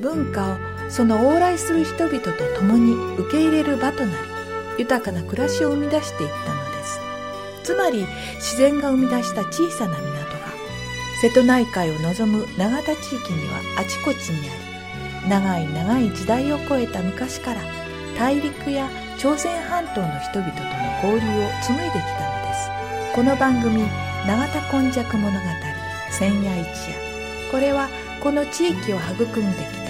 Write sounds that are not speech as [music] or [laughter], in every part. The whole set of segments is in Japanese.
文化をその往来する人々と共に受け入れる場となり豊かな暮らしを生み出していったのです。つまり自然が生み出した小さな港が瀬戸内海を望む永田地域にはあちこちにあり長い長い時代を超えた昔から大陸や朝鮮半島の人々との交流を紡いできたのです。この番組「永田今昔物語千夜一夜」これはこの地域を育んできた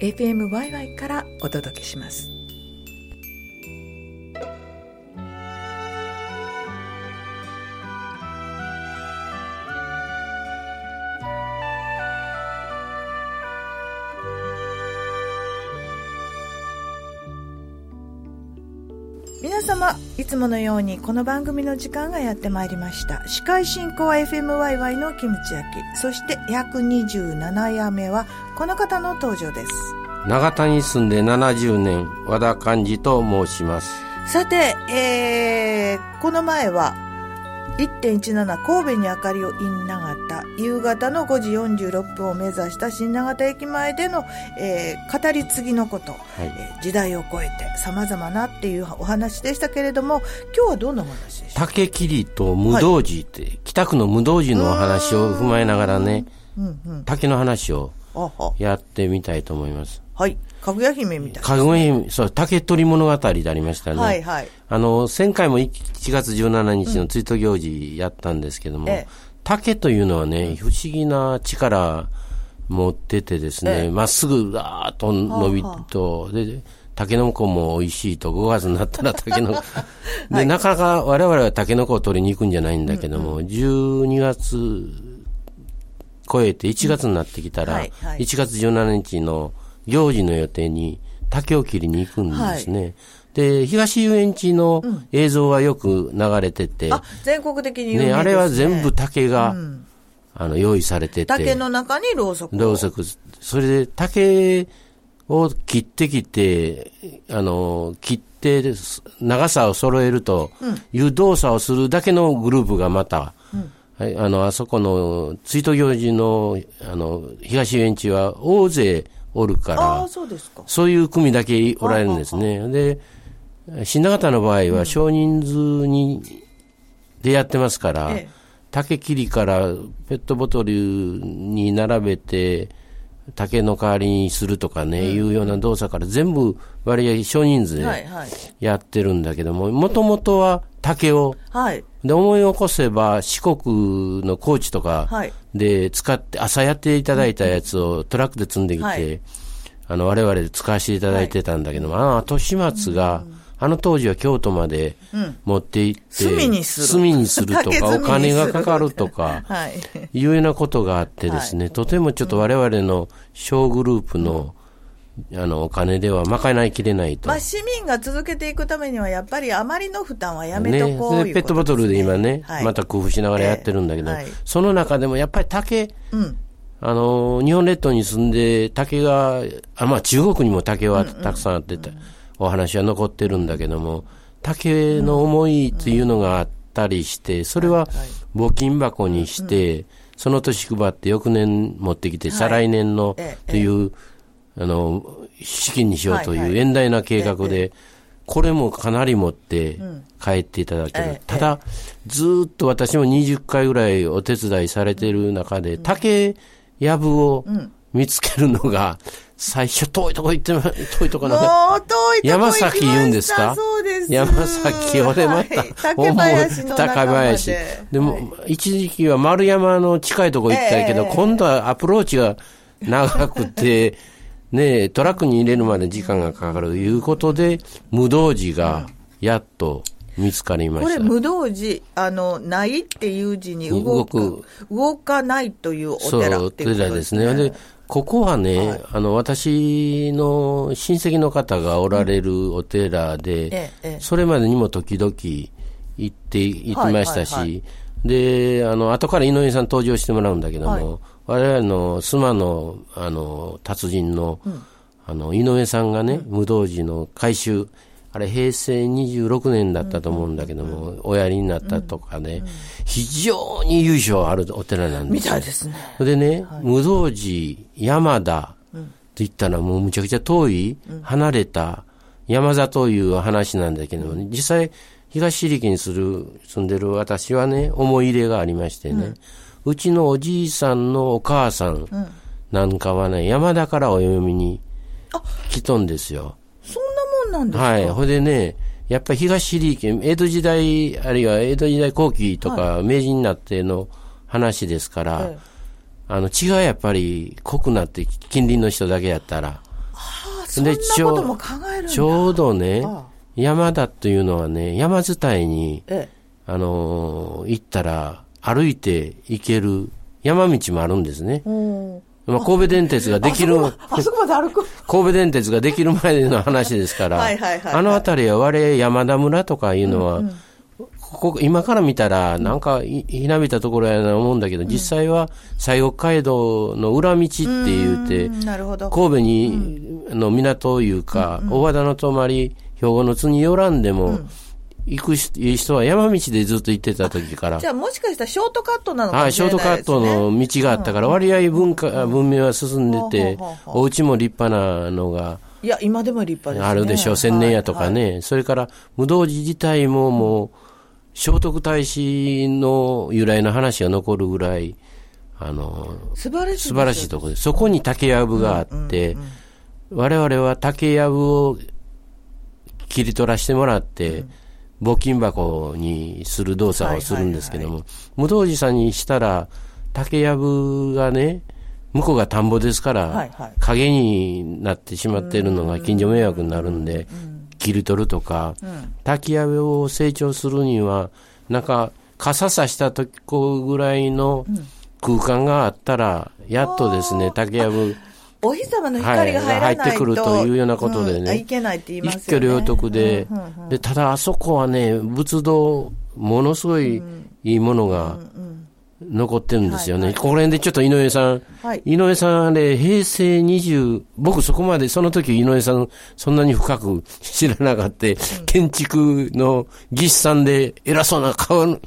FMYY からお届けします。いつものようにこの番組の時間がやってまいりました。司会進行は FMYY のキムチ焼きそして127夜目はこの方の登場です。長田に住んで70年和田寛治と申します。さて、えー、この前は1.17神戸に明かりを in 長田夕方の5時46分を目指した新長田駅前での、えー、語り継ぎのこと、はい、えー、時代を超えて様々なっていうお話でしたけれども今日はどんなお話でし竹切りと無道寺って、はい、北区の無道寺のお話を踏まえながらね、うんうん、竹の話をやってみたいと思います。はい。かぐや姫みたいな、ね。かぐや姫、そう、竹取物語でありましたね。はいはい。あの、前回も1月17日の追悼行事やったんですけども、うん、竹というのはね、不思議な力持っててですね、まっすぐだーっと伸びと、で、タケノコも美味しいと、5月になったらタケノコ。[laughs] で、はい、なかなか我々はタケノコを取りに行くんじゃないんだけども、うんうん、12月超えて1月になってきたら、うんはいはい、1月17日の行事の予定に竹を切りに行くんですね。はい、で、東遊園地の映像はよく流れてて、うん、全国的にね。ね、あれは全部竹が、うん、あの、用意されてて。竹の中にろうそく。ろうそく。それで竹を切ってきて、あの、切って、長さを揃えるという動作をするだけのグループがまた、はい、あの、あそこの、追悼行事の、あの、東遊園地は大勢おるから、そうですか。そういう組だけおられるんですね。で、新長田の場合は少人数に、でやってますから、ええ、竹切りからペットボトルに並べて、竹の代わりにするとかね、うん、いうような動作から全部割合少人数でやってるんだけども、もともとは竹を、はい、で思い起こせば四国の高知とかで使って朝やっていただいたやつをトラックで積んできて、はい、あの我々で使わせていただいてたんだけども、はい、あの後始末が、うんあの当時は京都まで持って行って、炭にする。炭にするとか、お金がかかるとか、はい、いうようなことがあってですね、はい、とてもちょっと我々の小グループの、あの、お金では賄いきれないと。まあ、市民が続けていくためには、やっぱりあまりの負担はやめとこう、ね、ペットボトルで今ね、はい、また工夫しながらやってるんだけど、はい、その中でもやっぱり竹、うん、あの、日本列島に住んで竹が、あまあ中国にも竹はたくさんあってた、お話は残ってるんだけども、竹の思いというのがあったりして、それは募金箱にして、その年配って翌年持ってきて、再来年のええという、あの、資金にしようとはいう遠大な計画えで、これもかなり持って帰っていただける。ええただ、ずーっと私も20回ぐらいお手伝いされてる中で、竹やぶを見つけるのが、最初遠いとこ行ってま、遠いとこなんか、遠いとこ山崎言うんですか？そうです。山崎折れました。はい竹林の中まで。でも、一時期は丸山の近いとこ行ったけど、ええ今度はアプローチが長くて、[laughs] ねえトラックに入れるまで時間がかかるということで、無道寺がやっと見つかりました。これ無道寺、あの、ないっていう字に動動く、く動かないというお寺っていうこと寺ですね。で、ここはね、はい。あの、私の親戚の方がおられるお寺で、ええええ。それまでにも時々行って、行ってましたし、はいはいはで、あの、後から井上さん登場してもらうんだけども、はい。我々の須磨の、あの、達人の、あの、井上さんがね、無道寺の改修、あれ、平成26年だったと思うんだけども、おやりになったとかね、非常に由緒あるお寺なんですよ。みたいですね。でね、無道寺、山田って言ったらもうむちゃくちゃ遠い、離れた山座という話なんだけども、ね、実際、東力にする、住んでる私はね、思い入れがありましてね、うちのおじいさんのお母さんなんかはね、山田からお読みに来とんですよ。なもんですか？はい。ほいでね、やっぱり東力、江戸時代、あるいは江戸時代後期とか、明治になっての話ですから、ええあの、血がやっぱり濃くなって、近隣の人だけやったら。あそんなことも考えるんだ。ちょうどねああ、山田というのはね、山伝いに、えあのー行ったら、歩いて行ける山道もあるんですねえ。。うんまあ、神戸電鉄ができる、あそこまで歩く。神戸電鉄ができる前の話ですから、はいはいはいはい。あの辺りは我々山田村とかいうのは、ここ、今から見たら、なんかい、ひなびたところやな思うんだけど、実際は、西国街道の裏道って言うて。神戸に、の港いうか、大和田の泊まり、兵庫の津に寄らんでも、行く人は山道でずっと行ってた時からじ、ゃあもしかしたらショートカットなのかはい、ショーもしれないです、ね。トカットの道があったから、割合文化、文明は進んでてお家も立派なのがいや、今でも立派ですね。あるでしょう、千年屋とかね。それから、無道寺自体ももう、聖徳太子の由来の話が残るぐらい、あの、素晴らしい。素晴らしいところです。そこに竹やぶがあって、我々は竹やぶを切り取らせてもらって、募金箱にする動作をするんですけども、無道寺さんにしたら、竹やぶがね、向こうが田んぼですから、はいはい。影になってしまっているのが近所迷惑になるんで、切り取るとか、竹やぶを成長するには、なんか、傘さした時ぐらいの空間があったら、やっとですね、竹やぶ、お日様の光が入らないと、はい入ってくるというようなことでね。うんあいけないって言いますね。挙両得で、で、ただあそこはね、仏像、ものすごいいいものが残ってるんですよね。ここら辺でちょっと井上さん、はい。井上さんあれ、平成20、僕そこまで、その時井上さん、そんなに深く知らなかった、建築の技師さんで偉そうな顔の、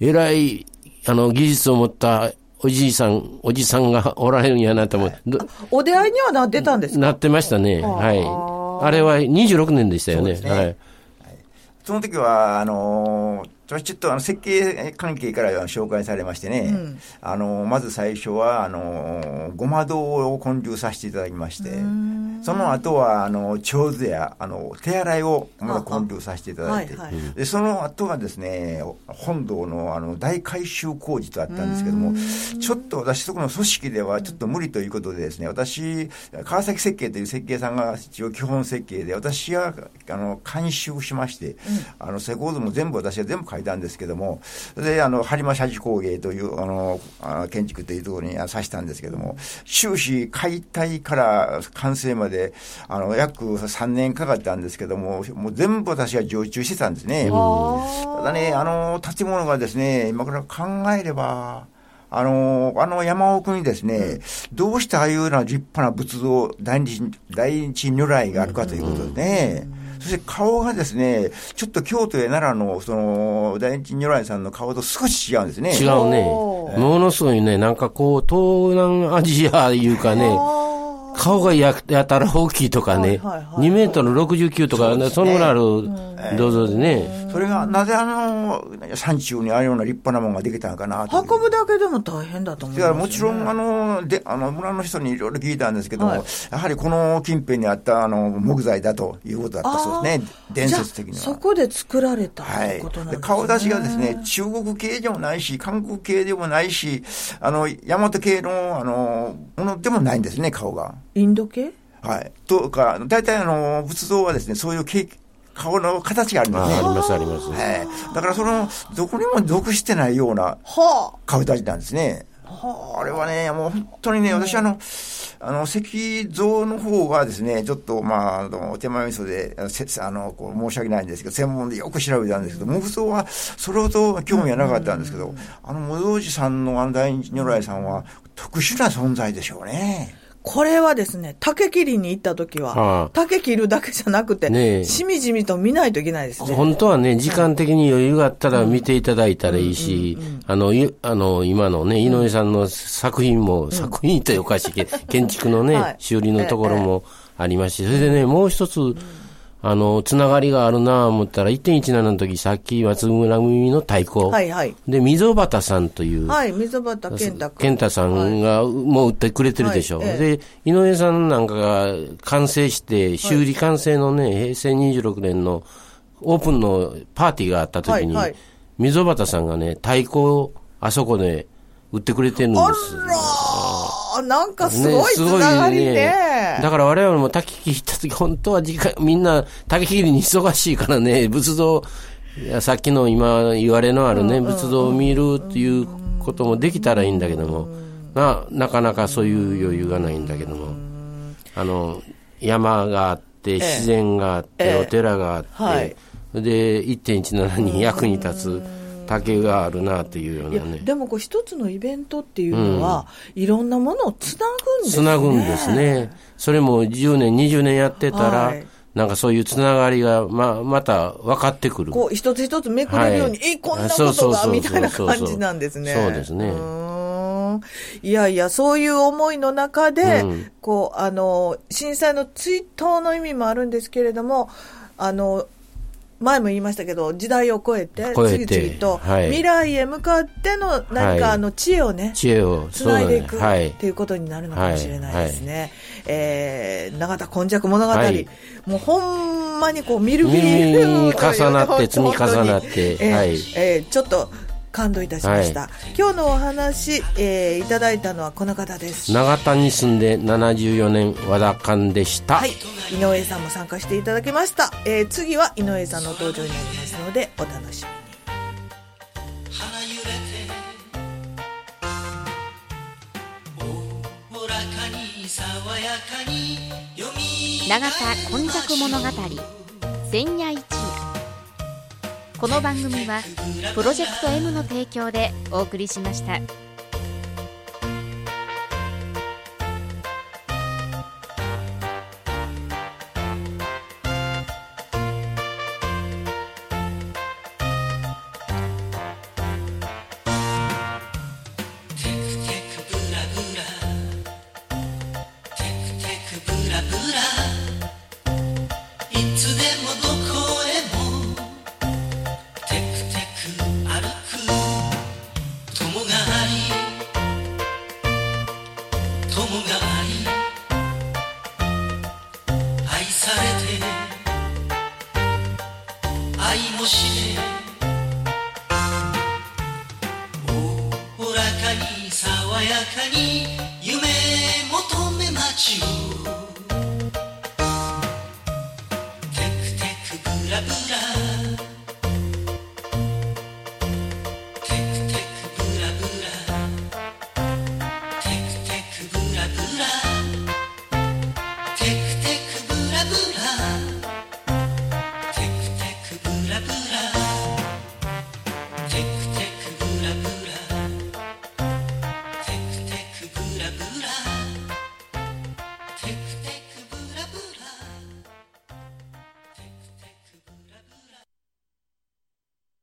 偉い、あの、技術を持ったおじいさん、おじさんがおられるんやなと思って、どお出会いにはなってたんですか？なってましたね。はい。あれは26年でしたよね。ねはい。その時は、あのー私ちょっとあの設計関係から紹介されましてね、あのーまず最初は、あのーごま堂を建立させていただきまして、その後は、あの、長図や、あの、手洗いをまだ建立させていただいて、はいはい。で、その後がですね、本堂の、あの、大改修工事とあったんですけども、ちょっと私、そこの組織ではちょっと無理ということでですね、私、川崎設計という設計さんが一応基本設計で、私が、あの、監修しまして、あの、施工図も全部私が全部書いたんですけども、で、あの、播磨社寺工芸という、あの、あ建築というところにあさしたんですけども、終始解体から完成まで、あの、約3年かかったんですけども、もう全部私が常駐してたんですね。ただね、あの、建物がですね、今から考えれば、あの、あの山奥にですね、どうしてああいうような立派な仏像、大日、大日如来があるかということでね、そして顔がですね、ちょっと京都や奈良の、その、大日如来さんの顔と少し違うんですね。違うね。ものすごいね、なんかこう、東南アジアいうかね、顔がややたら大きいとかね、はいはいはい、2メートル69とか、ね、そのぐらいある銅像でね。それが、なぜあの、山中にああいうような立派なものができたのかな運ぶだけでも大変だと思う、ね、もちろん、あの、で、あの、村の人にいろいろ聞いたんですけども、はい、やはりこの近辺にあった、あの、木材だということだったそうですね。伝説的には。そこで作られたということなんですね。顔出しがですね、中国系でもないし、韓国系でもないし、あの、大和系の、あの、ものでもないんですね、顔が。インド系？はい。とか、大体あの、仏像はですね、そういう顔の形がありますね。ありますあります。はい。だからその、どこにも属してないような顔立ちなんですね。はあ、あれはね、もう本当にね、私あの、あの、石像の方はですね、ちょっと、まあ、あの、手前味噌で、あの、こう、申し訳ないんですけど、専門でよく調べたんですけど、木像は、それほど興味はなかったんですけど、あの、無道寺さんのあの大日如来さんは、特殊な存在でしょうね。これはですね、竹切りに行った時は、はあ、竹切るだけじゃなくて、ね、しみじみと見ないといけないですね。本当はね、時間的に余裕があったら見ていただいたらいいし、あの、あの、今のね、井上さんの作品も、うん、作品というおかしいけ [laughs] 建築のね、はい、修理のところもありますし、それでね、もう一つ、あの、つながりがあるなぁ思ったら、1.17の時、さっき松村組の太鼓。はいはい。で、溝端さんという。はい、溝端健太健太さんが、もう売ってくれてるでしょ。はい、で、井上さんなんかが完成して、修理完成のね、平成26年のオープンのパーティーがあった時に、はいはい、溝端さんがね、太鼓をあそこで売ってくれてるんです。あらなんかすごいつながりね。ねだから我々も滝切った時、本当は時間、みんな滝切りに忙しいからね、仏像、さっきの今言われのあるね、仏像を見るっていうこともできたらいいんだけども、な、なかなかそういう余裕がないんだけども、あの、山があって、自然があって、お寺があって、はい、で、1.17に役に立つ。竹があるなっていうようなね。でもこう一つのイベントっていうのは、うん、いろんなものをつなぐんですね。つなぐんですね。それも10年、20年やってたら、はい、なんかそういうつながりがままた分かってくる。こう一つ一つめくれるように、はい、え、こんなことがみたいな感じなんですね。そうですね。いやいや、そういう思いの中で、うん、こう、あの、震災の追悼の意味もあるんですけれども、あの、前も言いましたけど、時代を超えて、次々と、未来へ向かっての何かあの知恵をね、知恵をつないでいくっていうことになるのかもしれないですね。えー、永田今昔物語、もうほんまにこう、見る見る重なって、積み重なって、はい、えー、ちょっと、感動いたしました、はい、今日のお話、えー、いただいたのはこの方です。永田に住んで74年和田勘でした。はい。井上さんも参加していただきました、えー、次は井上さんの登場になりますのでお楽しみに。永田今昔物語千夜一この番組はプロジェクト M の提供でお送りしました。